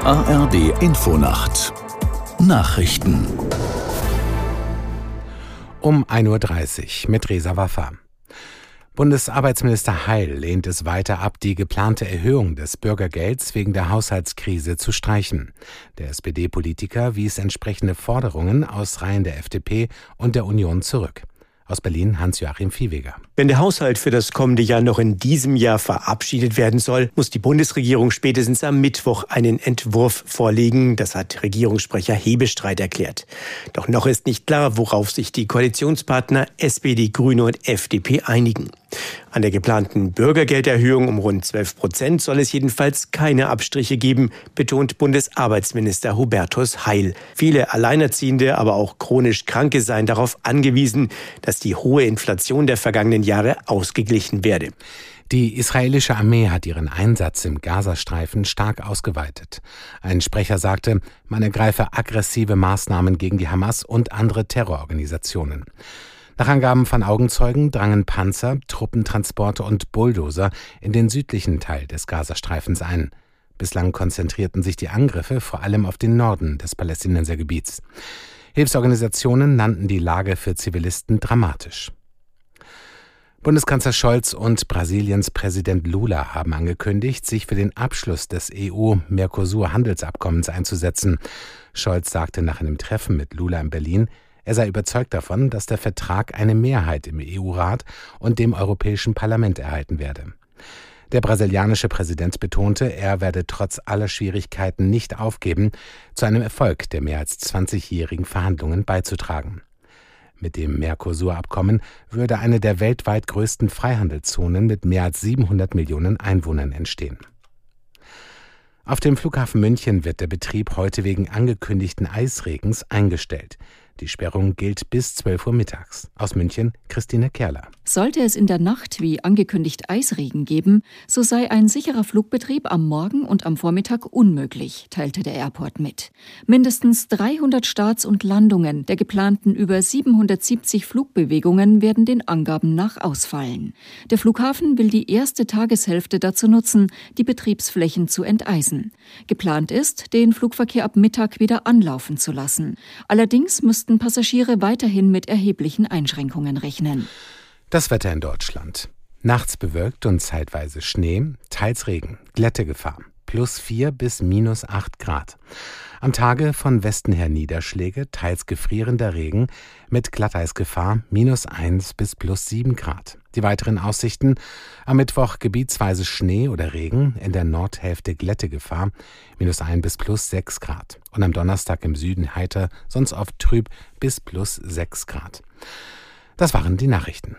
ARD Infonacht Nachrichten um 1.30 Uhr mit Resa Waffa. Bundesarbeitsminister Heil lehnt es weiter ab, die geplante Erhöhung des Bürgergelds wegen der Haushaltskrise zu streichen. Der SPD-Politiker wies entsprechende Forderungen aus Reihen der FDP und der Union zurück. Aus Berlin Hans-Joachim Viehweger. Wenn der Haushalt für das kommende Jahr noch in diesem Jahr verabschiedet werden soll, muss die Bundesregierung spätestens am Mittwoch einen Entwurf vorlegen. Das hat Regierungssprecher Hebestreit erklärt. Doch noch ist nicht klar, worauf sich die Koalitionspartner SPD, Grüne und FDP einigen. An der geplanten Bürgergelderhöhung um rund 12 Prozent soll es jedenfalls keine Abstriche geben, betont Bundesarbeitsminister Hubertus Heil. Viele Alleinerziehende, aber auch chronisch Kranke seien darauf angewiesen, dass die hohe Inflation der vergangenen Jahre ausgeglichen werde. Die israelische Armee hat ihren Einsatz im Gazastreifen stark ausgeweitet. Ein Sprecher sagte, man ergreife aggressive Maßnahmen gegen die Hamas und andere Terrororganisationen. Nach Angaben von Augenzeugen drangen Panzer, Truppentransporte und Bulldozer in den südlichen Teil des Gazastreifens ein. Bislang konzentrierten sich die Angriffe vor allem auf den Norden des Palästinensergebiets. Hilfsorganisationen nannten die Lage für Zivilisten dramatisch. Bundeskanzler Scholz und Brasiliens Präsident Lula haben angekündigt, sich für den Abschluss des EU-Mercosur-Handelsabkommens einzusetzen. Scholz sagte nach einem Treffen mit Lula in Berlin, er sei überzeugt davon, dass der Vertrag eine Mehrheit im EU-Rat und dem Europäischen Parlament erhalten werde. Der brasilianische Präsident betonte, er werde trotz aller Schwierigkeiten nicht aufgeben, zu einem Erfolg der mehr als 20-jährigen Verhandlungen beizutragen. Mit dem Mercosur-Abkommen würde eine der weltweit größten Freihandelszonen mit mehr als 700 Millionen Einwohnern entstehen. Auf dem Flughafen München wird der Betrieb heute wegen angekündigten Eisregens eingestellt. Die Sperrung gilt bis 12 Uhr mittags. Aus München Christine Kerler. Sollte es in der Nacht wie angekündigt Eisregen geben, so sei ein sicherer Flugbetrieb am Morgen und am Vormittag unmöglich, teilte der Airport mit. Mindestens 300 Starts und Landungen der geplanten über 770 Flugbewegungen werden den Angaben nach ausfallen. Der Flughafen will die erste Tageshälfte dazu nutzen, die Betriebsflächen zu enteisen. Geplant ist, den Flugverkehr ab Mittag wieder anlaufen zu lassen. Allerdings müssten mussten Passagiere weiterhin mit erheblichen Einschränkungen rechnen. Das Wetter in Deutschland. Nachts bewölkt und zeitweise Schnee, teils Regen, Glättegefahr, plus 4 bis minus 8 Grad. Am Tage von Westen her Niederschläge, teils gefrierender Regen mit Glatteisgefahr minus 1 bis plus 7 Grad. Die weiteren Aussichten am Mittwoch gebietsweise Schnee oder Regen, in der Nordhälfte Glättegefahr minus 1 bis plus 6 Grad. Und am Donnerstag im Süden heiter, sonst oft trüb bis plus 6 Grad. Das waren die Nachrichten.